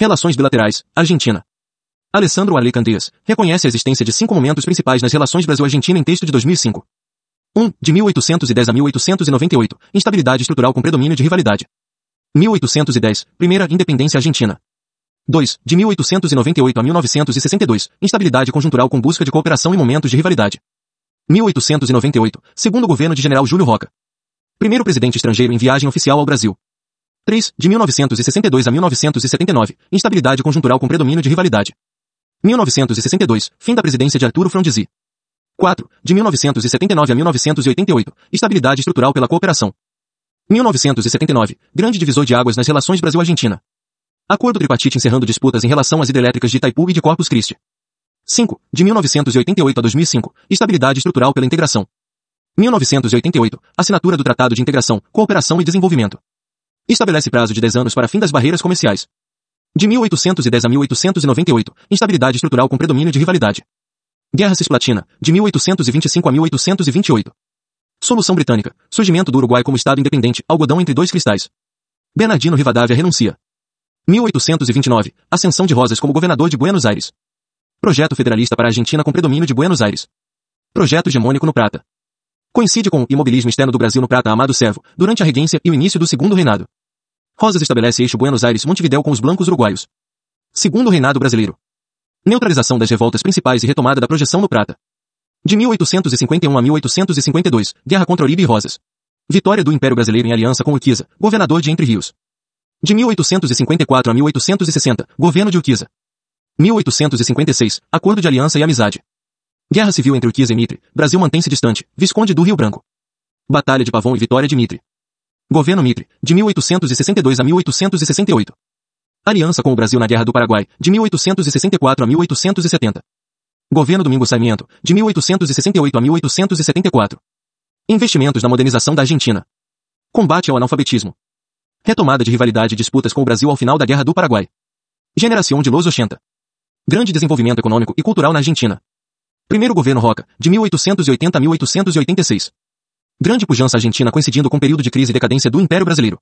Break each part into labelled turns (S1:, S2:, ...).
S1: Relações bilaterais, Argentina. Alessandro Ale Candeias reconhece a existência de cinco momentos principais nas relações Brasil-Argentina em texto de 2005. 1. De 1810 a 1898, instabilidade estrutural com predomínio de rivalidade. 1810, primeira independência argentina. 2. De 1898 a 1962, instabilidade conjuntural com busca de cooperação em momentos de rivalidade. 1898, segundo governo de General Júlio Roca. Primeiro presidente estrangeiro em viagem oficial ao Brasil. 3. De 1962 a 1979, instabilidade conjuntural com predomínio de rivalidade. 1962, fim da presidência de Arturo Frondizi. 4. De 1979 a 1988, estabilidade estrutural pela cooperação. 1979, grande divisor de águas nas relações Brasil-Argentina. Acordo tripartite encerrando disputas em relação às hidrelétricas de Itaipu e de Corpus Christi. 5. De 1988 a 2005, estabilidade estrutural pela integração. 1988, assinatura do Tratado de Integração, Cooperação e Desenvolvimento. Estabelece prazo de 10 anos para fim das barreiras comerciais. De 1810 a 1898, instabilidade estrutural com predomínio de rivalidade. Guerra Cisplatina, de 1825 a 1828. Solução britânica, surgimento do Uruguai como Estado independente, algodão entre dois cristais. Bernardino Rivadavia renuncia. 1829, ascensão de Rosas como governador de Buenos Aires. Projeto federalista para a Argentina com predomínio de Buenos Aires. Projeto hegemônico no Prata. Coincide com o imobilismo externo do Brasil no Prata Amado Servo, durante a regência e o início do segundo reinado. Rosas estabelece eixo Buenos Aires-Montevidéu com os blancos uruguaios. Segundo reinado brasileiro. Neutralização das revoltas principais e retomada da projeção no Prata. De 1851 a 1852, guerra contra Oribe e Rosas. Vitória do Império Brasileiro em aliança com Urquiza, governador de Entre Rios. De 1854 a 1860, governo de Urquiza. 1856, acordo de aliança e amizade. Guerra civil entre Urquiza e Mitre, Brasil mantém-se distante, Visconde do Rio Branco. Batalha de Pavão e vitória de Mitre. Governo Mitre, de 1862 a 1868. Aliança com o Brasil na Guerra do Paraguai, de 1864 a 1870. Governo Domingos Sarmiento, de 1868 a 1874. Investimentos na modernização da Argentina. Combate ao analfabetismo. Retomada de rivalidade e disputas com o Brasil ao final da Guerra do Paraguai. Generação de Los 80. Grande desenvolvimento econômico e cultural na Argentina. Primeiro governo Roca, de 1880 a 1886. Grande pujança argentina coincidindo com o período de crise e decadência do Império Brasileiro.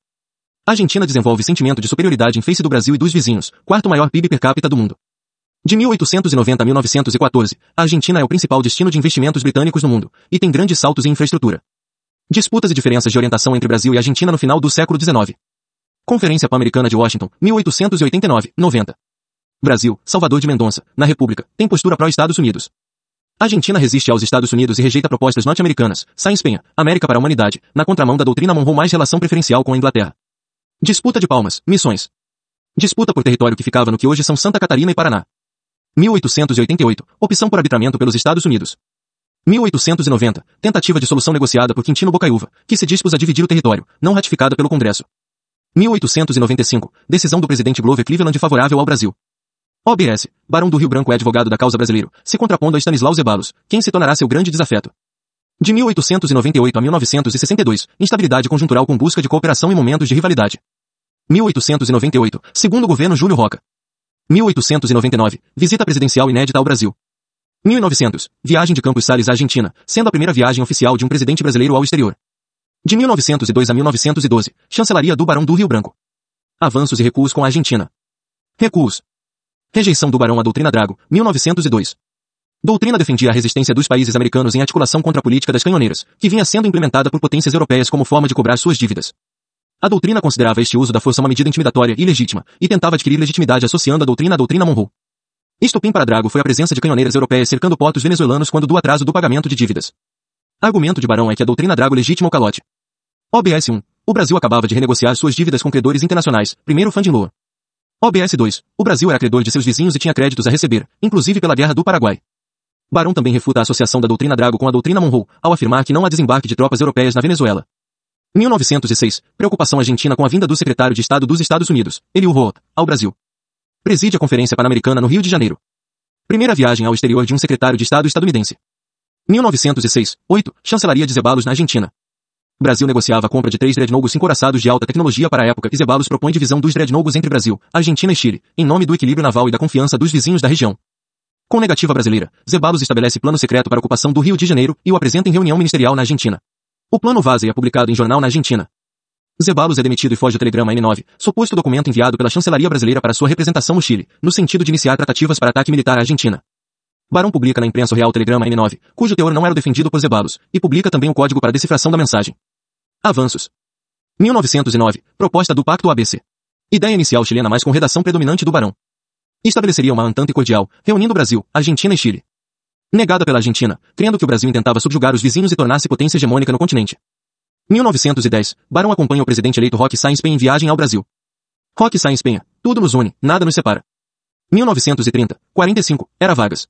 S1: A Argentina desenvolve sentimento de superioridade em face do Brasil e dos vizinhos, quarto maior PIB per capita do mundo. De 1890 a 1914, a Argentina é o principal destino de investimentos britânicos no mundo, e tem grandes saltos em infraestrutura. Disputas e diferenças de orientação entre Brasil e Argentina no final do século XIX. Conferência Pan-Americana de Washington, 1889, 90. Brasil, Salvador de Mendonça, na República, tem postura pró-Estados Unidos. Argentina resiste aos Estados Unidos e rejeita propostas norte-americanas. Sainz Penha, América para a Humanidade, na contramão da doutrina Monroe mais relação preferencial com a Inglaterra. Disputa de Palmas, Missões. Disputa por território que ficava no que hoje são Santa Catarina e Paraná. 1888, opção por arbitramento pelos Estados Unidos. 1890, tentativa de solução negociada por Quintino Bocaiúva, que se dispôs a dividir o território, não ratificada pelo Congresso. 1895, decisão do presidente Glover Cleveland favorável ao Brasil. OBS, Barão do Rio Branco é advogado da causa brasileiro, se contrapondo a Stanislaw Zeballos, quem se tornará seu grande desafeto. De 1898 a 1962, instabilidade conjuntural com busca de cooperação em momentos de rivalidade. 1898, segundo governo Júlio Roca. 1899, visita presidencial inédita ao Brasil. 1900, viagem de Campos Salles à Argentina, sendo a primeira viagem oficial de um presidente brasileiro ao exterior. De 1902 a 1912, chancelaria do Barão do Rio Branco. Avanços e recuos com a Argentina. Recuos. Rejeição do Barão à doutrina Drago, 1902. Doutrina defendia a resistência dos países americanos em articulação contra a política das canhoneiras, que vinha sendo implementada por potências europeias como forma de cobrar suas dívidas. A doutrina considerava este uso da força uma medida intimidatória e legítima, e tentava adquirir legitimidade associando a doutrina à doutrina Monroe. Estopim para Drago foi a presença de canhoneiras europeias cercando portos venezuelanos quando do atraso do pagamento de dívidas. Argumento de Barão é que a doutrina Drago legitima o calote. OBS 1. O Brasil acabava de renegociar suas dívidas com credores internacionais, primeiro Funding Law. OBS 2. O Brasil era credor de seus vizinhos e tinha créditos a receber, inclusive pela Guerra do Paraguai. Barão também refuta a associação da doutrina Drago com a doutrina Monroe, ao afirmar que não há desembarque de tropas europeias na Venezuela. 1906. Preocupação argentina com a vinda do secretário de Estado dos Estados Unidos, Eliu Roth, ao Brasil. Preside a Conferência Pan-Americana no Rio de Janeiro. Primeira viagem ao exterior de um secretário de Estado estadunidense. 1906. 8. Chancelaria de Zeballos na Argentina. Brasil negociava a compra de três dreadnougos encoraçados de alta tecnologia para a época e Zeballos propõe divisão dos dreadnougos entre Brasil, Argentina e Chile, em nome do equilíbrio naval e da confiança dos vizinhos da região. Com negativa brasileira, Zeballos estabelece plano secreto para a ocupação do Rio de Janeiro e o apresenta em reunião ministerial na Argentina. O plano vaza e é publicado em jornal na Argentina. Zeballos é demitido e foge o telegrama M9, suposto documento enviado pela chancelaria brasileira para sua representação no Chile, no sentido de iniciar tratativas para ataque militar à Argentina. Barão publica na imprensa o real telegrama M9, cujo teor não era defendido por Zeballos, e publica também o código para decifração da mensagem. Avanços. 1909. Proposta do Pacto ABC. Ideia inicial chilena mas com redação predominante do Barão. Estabeleceria uma antante cordial, reunindo Brasil, Argentina e Chile. Negada pela Argentina, crendo que o Brasil intentava subjugar os vizinhos e tornar-se potência hegemônica no continente. 1910. Barão acompanha o presidente eleito Roque Sainz Penha em viagem ao Brasil. Roque Sainz Penha. Tudo nos une, nada nos separa. 1930. 45. Era Vargas.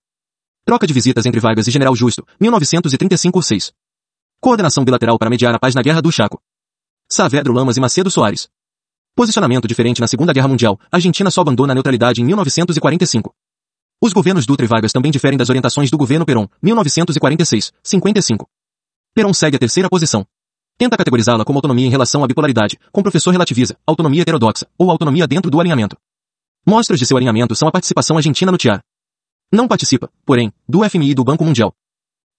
S1: Troca de visitas entre Vargas e General Justo. 1935-6. Coordenação bilateral para mediar a paz na Guerra do Chaco. Saavedro Lamas e Macedo Soares. Posicionamento diferente na Segunda Guerra Mundial. Argentina só abandona a neutralidade em 1945. Os governos Dutra e Vargas também diferem das orientações do governo Perón, 1946, 55. Perón segue a terceira posição. Tenta categorizá-la como autonomia em relação à bipolaridade, com professor relativiza, autonomia heterodoxa, ou autonomia dentro do alinhamento. Mostras de seu alinhamento são a participação argentina no TIAR. Não participa, porém, do FMI e do Banco Mundial.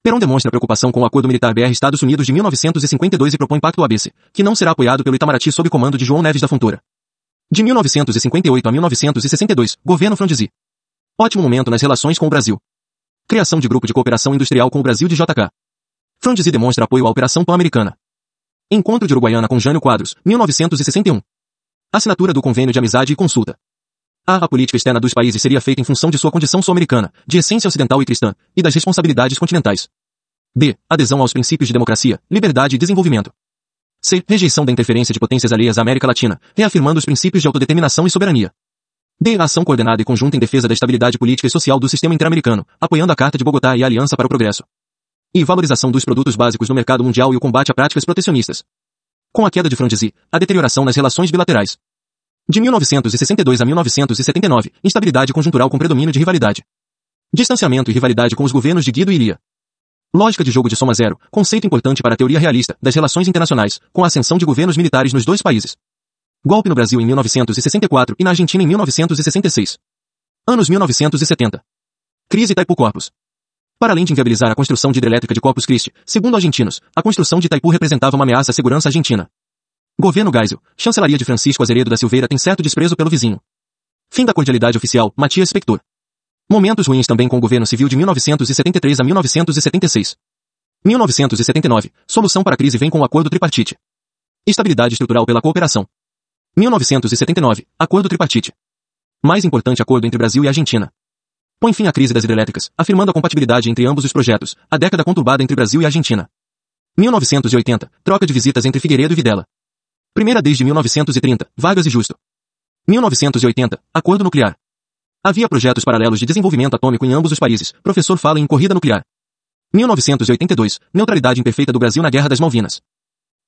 S1: Perón demonstra preocupação com o Acordo Militar BR Estados Unidos de 1952 e propõe pacto ABC, que não será apoiado pelo Itamaraty sob comando de João Neves da Fontoura. De 1958 a 1962, governo Frondizi. Ótimo momento nas relações com o Brasil. Criação de grupo de cooperação industrial com o Brasil de JK. Frondizi demonstra apoio à Operação Pan-Americana. Encontro de Uruguaiana com Jânio Quadros, 1961. Assinatura do Convênio de Amizade e Consulta. A, a política externa dos países seria feita em função de sua condição sul-americana, de essência ocidental e cristã, e das responsabilidades continentais. B. Adesão aos princípios de democracia, liberdade e desenvolvimento. C. Rejeição da interferência de potências alheias à América Latina, reafirmando os princípios de autodeterminação e soberania. D. Ação coordenada e conjunta em defesa da estabilidade política e social do sistema interamericano, apoiando a Carta de Bogotá e a Aliança para o Progresso e valorização dos produtos básicos no mercado mundial e o combate a práticas protecionistas. Com a queda de Frondizi, a deterioração nas relações bilaterais. De 1962 a 1979, instabilidade conjuntural com predomínio de rivalidade. Distanciamento e rivalidade com os governos de Guido e Iria. Lógica de jogo de soma zero, conceito importante para a teoria realista das relações internacionais, com a ascensão de governos militares nos dois países. Golpe no Brasil em 1964 e na Argentina em 1966. Anos 1970. Crise Itaipu Corpus. Para além de inviabilizar a construção de hidrelétrica de Corpus Christi, segundo argentinos, a construção de Itaipu representava uma ameaça à segurança argentina. Governo Geisel, chancelaria de Francisco Azeredo da Silveira tem certo desprezo pelo vizinho. Fim da cordialidade oficial, Matias Spector. Momentos ruins também com o governo civil de 1973 a 1976. 1979, solução para a crise vem com o acordo tripartite. Estabilidade estrutural pela cooperação. 1979, acordo tripartite. Mais importante acordo entre Brasil e Argentina põe fim à crise das hidrelétricas, afirmando a compatibilidade entre ambos os projetos, a década conturbada entre Brasil e Argentina. 1980, troca de visitas entre Figueiredo e Videla. Primeira desde 1930, Vargas e Justo. 1980, acordo nuclear. Havia projetos paralelos de desenvolvimento atômico em ambos os países, professor fala em corrida nuclear. 1982, neutralidade imperfeita do Brasil na Guerra das Malvinas.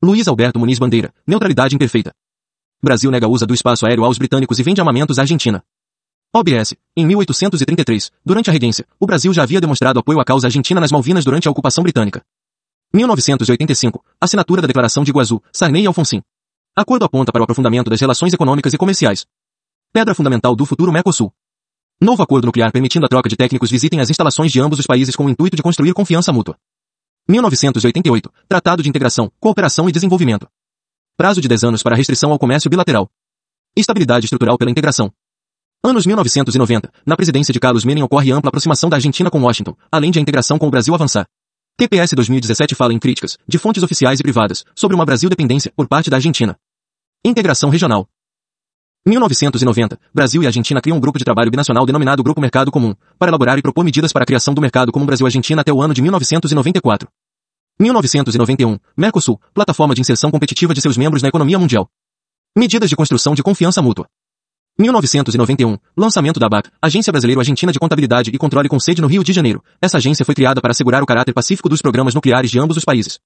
S1: Luiz Alberto Muniz Bandeira, neutralidade imperfeita. Brasil nega uso do espaço aéreo aos britânicos e vende armamentos à Argentina. OBS. Em 1833, durante a regência, o Brasil já havia demonstrado apoio à causa argentina nas Malvinas durante a ocupação britânica. 1985. Assinatura da Declaração de Iguaçu, Sarney e Alfonsin. Acordo aponta para o aprofundamento das relações econômicas e comerciais. Pedra fundamental do futuro Mercosul. Novo acordo nuclear permitindo a troca de técnicos visitem as instalações de ambos os países com o intuito de construir confiança mútua. 1988. Tratado de Integração, Cooperação e Desenvolvimento. Prazo de 10 anos para restrição ao comércio bilateral. Estabilidade estrutural pela integração. Anos 1990. Na presidência de Carlos Menem ocorre ampla aproximação da Argentina com Washington, além de a integração com o Brasil avançar. TPS 2017 fala em críticas, de fontes oficiais e privadas, sobre uma Brasil dependência, por parte da Argentina. Integração regional. 1990. Brasil e Argentina criam um grupo de trabalho binacional denominado Grupo Mercado Comum, para elaborar e propor medidas para a criação do mercado comum Brasil-Argentina até o ano de 1994. 1991. Mercosul, plataforma de inserção competitiva de seus membros na economia mundial. Medidas de construção de confiança mútua. 1991. Lançamento da ABAC, Agência Brasileiro-Argentina de Contabilidade e Controle com sede no Rio de Janeiro. Essa agência foi criada para assegurar o caráter pacífico dos programas nucleares de ambos os países.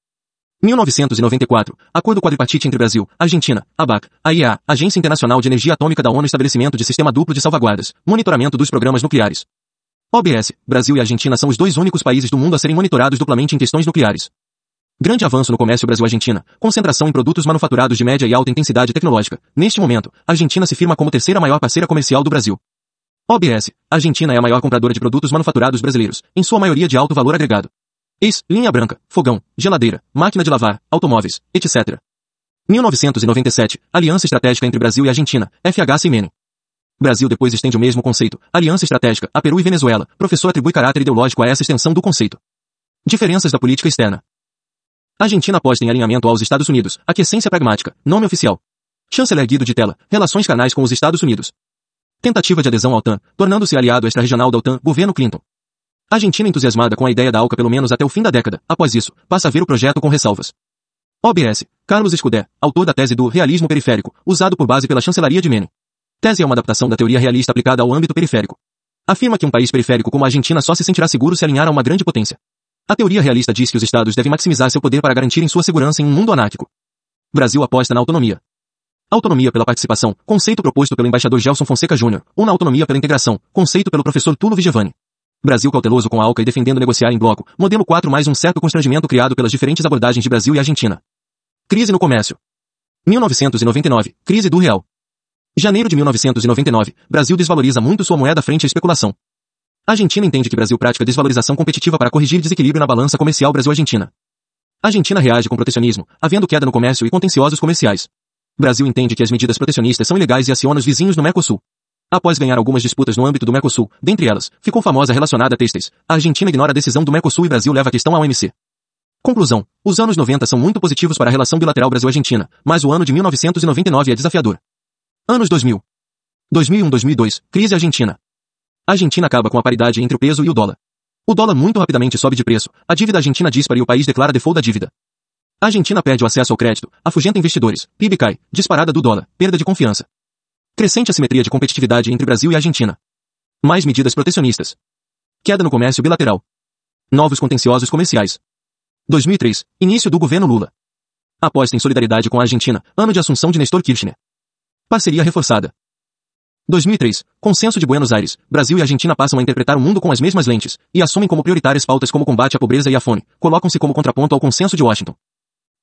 S1: 1994. Acordo quadripartite entre Brasil, Argentina, ABAC, AIEA, Agência Internacional de Energia Atômica da ONU estabelecimento de sistema duplo de salvaguardas, monitoramento dos programas nucleares. OBS, Brasil e Argentina são os dois únicos países do mundo a serem monitorados duplamente em questões nucleares. Grande avanço no comércio Brasil-Argentina, concentração em produtos manufaturados de média e alta intensidade tecnológica. Neste momento, Argentina se firma como terceira maior parceira comercial do Brasil. OBS. Argentina é a maior compradora de produtos manufaturados brasileiros, em sua maioria de alto valor agregado. Ex, linha branca, fogão, geladeira, máquina de lavar, automóveis, etc. 1997, Aliança Estratégica entre Brasil e Argentina, FHC Menem. Brasil depois estende o mesmo conceito, Aliança Estratégica, a Peru e Venezuela. Professor atribui caráter ideológico a essa extensão do conceito. Diferenças da política externa. Argentina aposta em alinhamento aos Estados Unidos, aquiescência pragmática, nome oficial. Chanceler Guido de Tela, relações carnais com os Estados Unidos. Tentativa de adesão à OTAN, tornando-se aliado extra-regional da OTAN, governo Clinton. Argentina entusiasmada com a ideia da ALCA pelo menos até o fim da década, após isso, passa a ver o projeto com ressalvas. OBS, Carlos Escudé, autor da tese do realismo periférico, usado por base pela chancelaria de Menem. Tese é uma adaptação da teoria realista aplicada ao âmbito periférico. Afirma que um país periférico como a Argentina só se sentirá seguro se alinhar a uma grande potência. A teoria realista diz que os estados devem maximizar seu poder para garantirem sua segurança em um mundo anárquico. Brasil aposta na autonomia. Autonomia pela participação, conceito proposto pelo embaixador Gelson Fonseca Jr., ou na autonomia pela integração, conceito pelo professor Tulo Vigevani. Brasil cauteloso com a ALCA e defendendo negociar em bloco, modelo 4 mais um certo constrangimento criado pelas diferentes abordagens de Brasil e Argentina. Crise no comércio. 1999, crise do real. Janeiro de 1999, Brasil desvaloriza muito sua moeda frente à especulação. Argentina entende que Brasil pratica desvalorização competitiva para corrigir desequilíbrio na balança comercial Brasil-Argentina. Argentina reage com protecionismo, havendo queda no comércio e contenciosos comerciais. Brasil entende que as medidas protecionistas são ilegais e aciona os vizinhos no Mercosul. Após ganhar algumas disputas no âmbito do Mercosul, dentre elas, ficou famosa relacionada a têxteis. A Argentina ignora a decisão do Mercosul e Brasil leva a questão à OMC. Conclusão. Os anos 90 são muito positivos para a relação bilateral Brasil-Argentina, mas o ano de 1999 é desafiador. Anos 2000. 2001-2002, crise argentina. A Argentina acaba com a paridade entre o peso e o dólar. O dólar muito rapidamente sobe de preço, a dívida argentina dispara e o país declara default da dívida. A Argentina perde o acesso ao crédito, afugenta investidores, PIB cai, disparada do dólar, perda de confiança. Crescente assimetria de competitividade entre Brasil e Argentina. Mais medidas protecionistas. Queda no comércio bilateral. Novos contenciosos comerciais. 2003, início do governo Lula. Aposta em solidariedade com a Argentina, ano de assunção de Nestor Kirchner. Parceria reforçada. 2003, Consenso de Buenos Aires, Brasil e Argentina passam a interpretar o mundo com as mesmas lentes, e assumem como prioritárias pautas como combate à pobreza e à fome, colocam-se como contraponto ao Consenso de Washington.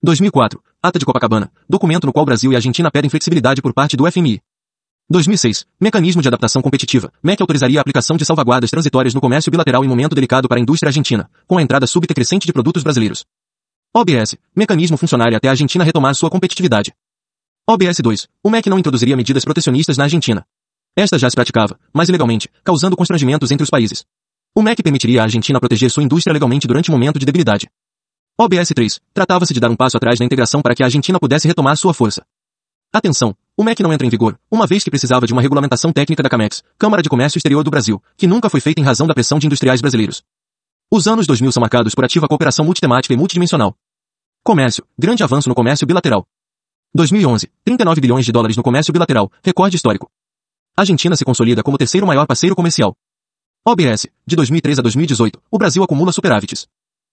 S1: 2004, Ata de Copacabana, documento no qual Brasil e Argentina pedem flexibilidade por parte do FMI. 2006, Mecanismo de Adaptação Competitiva, MEC autorizaria a aplicação de salvaguardas transitórias no comércio bilateral em momento delicado para a indústria argentina, com a entrada súbita crescente de produtos brasileiros. OBS, Mecanismo funcionário até a Argentina retomar sua competitividade. OBS 2, o MEC não introduziria medidas protecionistas na Argentina. Esta já se praticava, mas ilegalmente, causando constrangimentos entre os países. O MEC permitiria à Argentina proteger sua indústria legalmente durante um momento de debilidade. OBS 3, tratava-se de dar um passo atrás na integração para que a Argentina pudesse retomar sua força. Atenção! O MEC não entra em vigor, uma vez que precisava de uma regulamentação técnica da CAMEX, Câmara de Comércio Exterior do Brasil, que nunca foi feita em razão da pressão de industriais brasileiros. Os anos 2000 são marcados por ativa cooperação multitemática e multidimensional. Comércio, grande avanço no comércio bilateral. 2011, 39 bilhões de dólares no comércio bilateral, recorde histórico. Argentina se consolida como terceiro maior parceiro comercial. OBS, de 2003 a 2018, o Brasil acumula superávites.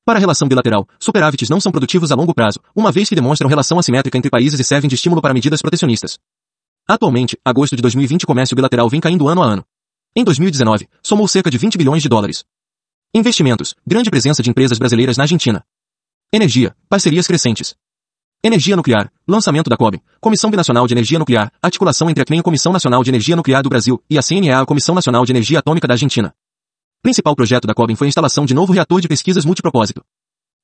S1: Para a relação bilateral, superávites não são produtivos a longo prazo, uma vez que demonstram relação assimétrica entre países e servem de estímulo para medidas protecionistas. Atualmente, agosto de 2020 o comércio bilateral vem caindo ano a ano. Em 2019, somou cerca de 20 bilhões de dólares. Investimentos, grande presença de empresas brasileiras na Argentina. Energia, parcerias crescentes. Energia nuclear, lançamento da COB, Comissão Binacional de Energia Nuclear, articulação entre a CNEM Comissão Nacional de Energia Nuclear do Brasil e a CNEA a Comissão Nacional de Energia Atômica da Argentina. Principal projeto da COBEN foi a instalação de novo reator de pesquisas multipropósito.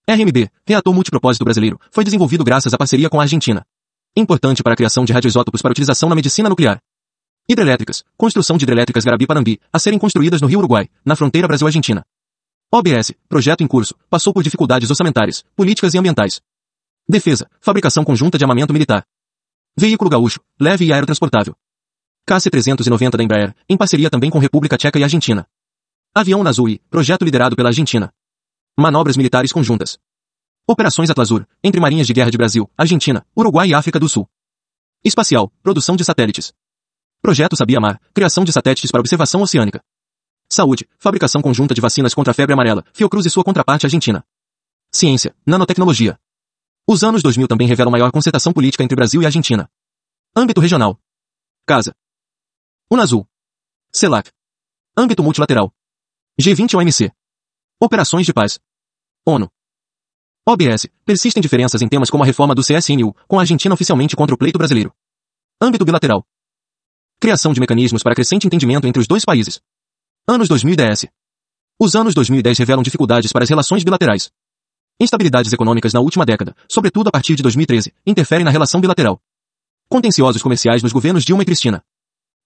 S1: RMB, reator multipropósito brasileiro, foi desenvolvido graças à parceria com a Argentina. Importante para a criação de radioisótopos para utilização na medicina nuclear. Hidrelétricas, construção de hidrelétricas Garabi-Panambi, a serem construídas no Rio Uruguai, na fronteira Brasil-Argentina. OBS, projeto em curso, passou por dificuldades orçamentárias, políticas e ambientais. Defesa, fabricação conjunta de armamento militar. Veículo gaúcho, leve e aerotransportável. KC-390 da Embraer, em parceria também com República Tcheca e Argentina. Avião Nazui, projeto liderado pela Argentina. Manobras militares conjuntas. Operações Atlazur, entre marinhas de guerra de Brasil, Argentina, Uruguai e África do Sul. Espacial, produção de satélites. Projeto Sabia Mar, criação de satélites para observação oceânica. Saúde, fabricação conjunta de vacinas contra a febre amarela, Fiocruz e sua contraparte argentina. Ciência, nanotecnologia. Os anos 2000 também revelam maior concertação política entre Brasil e Argentina. Âmbito regional. Casa. Unazul. CELAC. Âmbito multilateral. G20 OMC. Operações de paz. ONU. OBS. Persistem diferenças em temas como a reforma do CSNU, com a Argentina oficialmente contra o pleito brasileiro. Âmbito bilateral. Criação de mecanismos para crescente entendimento entre os dois países. Anos 2010. Os anos 2010 revelam dificuldades para as relações bilaterais. Instabilidades econômicas na última década, sobretudo a partir de 2013, interferem na relação bilateral. Contenciosos comerciais nos governos Dilma e Cristina.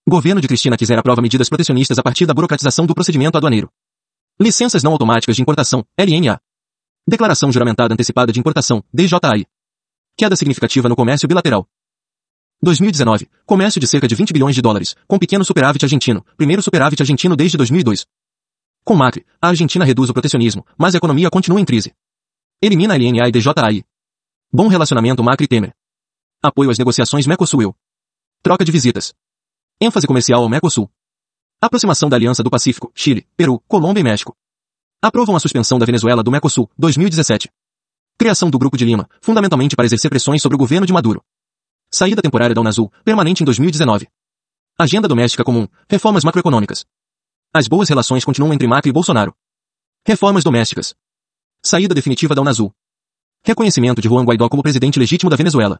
S1: Governo de Cristina quiser aprova medidas protecionistas a partir da burocratização do procedimento aduaneiro. Licenças não automáticas de importação, LNA. Declaração juramentada antecipada de importação, DJI. Queda significativa no comércio bilateral. 2019. Comércio de cerca de 20 bilhões de dólares, com pequeno superávit argentino, primeiro superávit argentino desde 2002. Com Macri, a Argentina reduz o protecionismo, mas a economia continua em crise. Elimina a LNA e DJI. Bom relacionamento Macri-Temer. Apoio às negociações Mercosul. Troca de visitas. ênfase comercial ao Mercosul. Aproximação da Aliança do Pacífico, Chile, Peru, Colômbia e México. Aprovam a suspensão da Venezuela do Mercosul, 2017. Criação do Grupo de Lima, fundamentalmente para exercer pressões sobre o governo de Maduro. Saída temporária da Unasul, permanente em 2019. Agenda doméstica comum, reformas macroeconômicas. As boas relações continuam entre Macri e Bolsonaro. Reformas domésticas. Saída definitiva da Unasul. Reconhecimento de Juan Guaidó como presidente legítimo da Venezuela.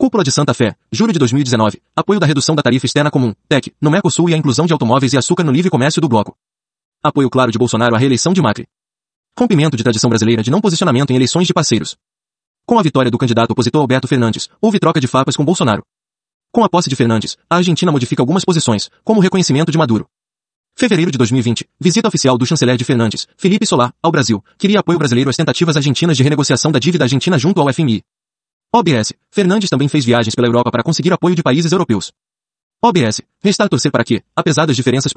S1: Cúpula de Santa Fé, julho de 2019. Apoio da redução da tarifa externa comum, TEC, no Mercosul e a inclusão de automóveis e açúcar no livre comércio do bloco. Apoio claro de Bolsonaro à reeleição de Macri. Rompimento de tradição brasileira de não posicionamento em eleições de parceiros. Com a vitória do candidato opositor Alberto Fernandes, houve troca de farpas com Bolsonaro. Com a posse de Fernandes, a Argentina modifica algumas posições, como o reconhecimento de Maduro. Fevereiro de 2020, visita oficial do chanceler de Fernandes, Felipe Solá, ao Brasil, queria apoio brasileiro às tentativas argentinas de renegociação da dívida argentina junto ao FMI. OBS, Fernandes também fez viagens pela Europa para conseguir apoio de países europeus. OBS, resta a torcer para que, apesar das diferenças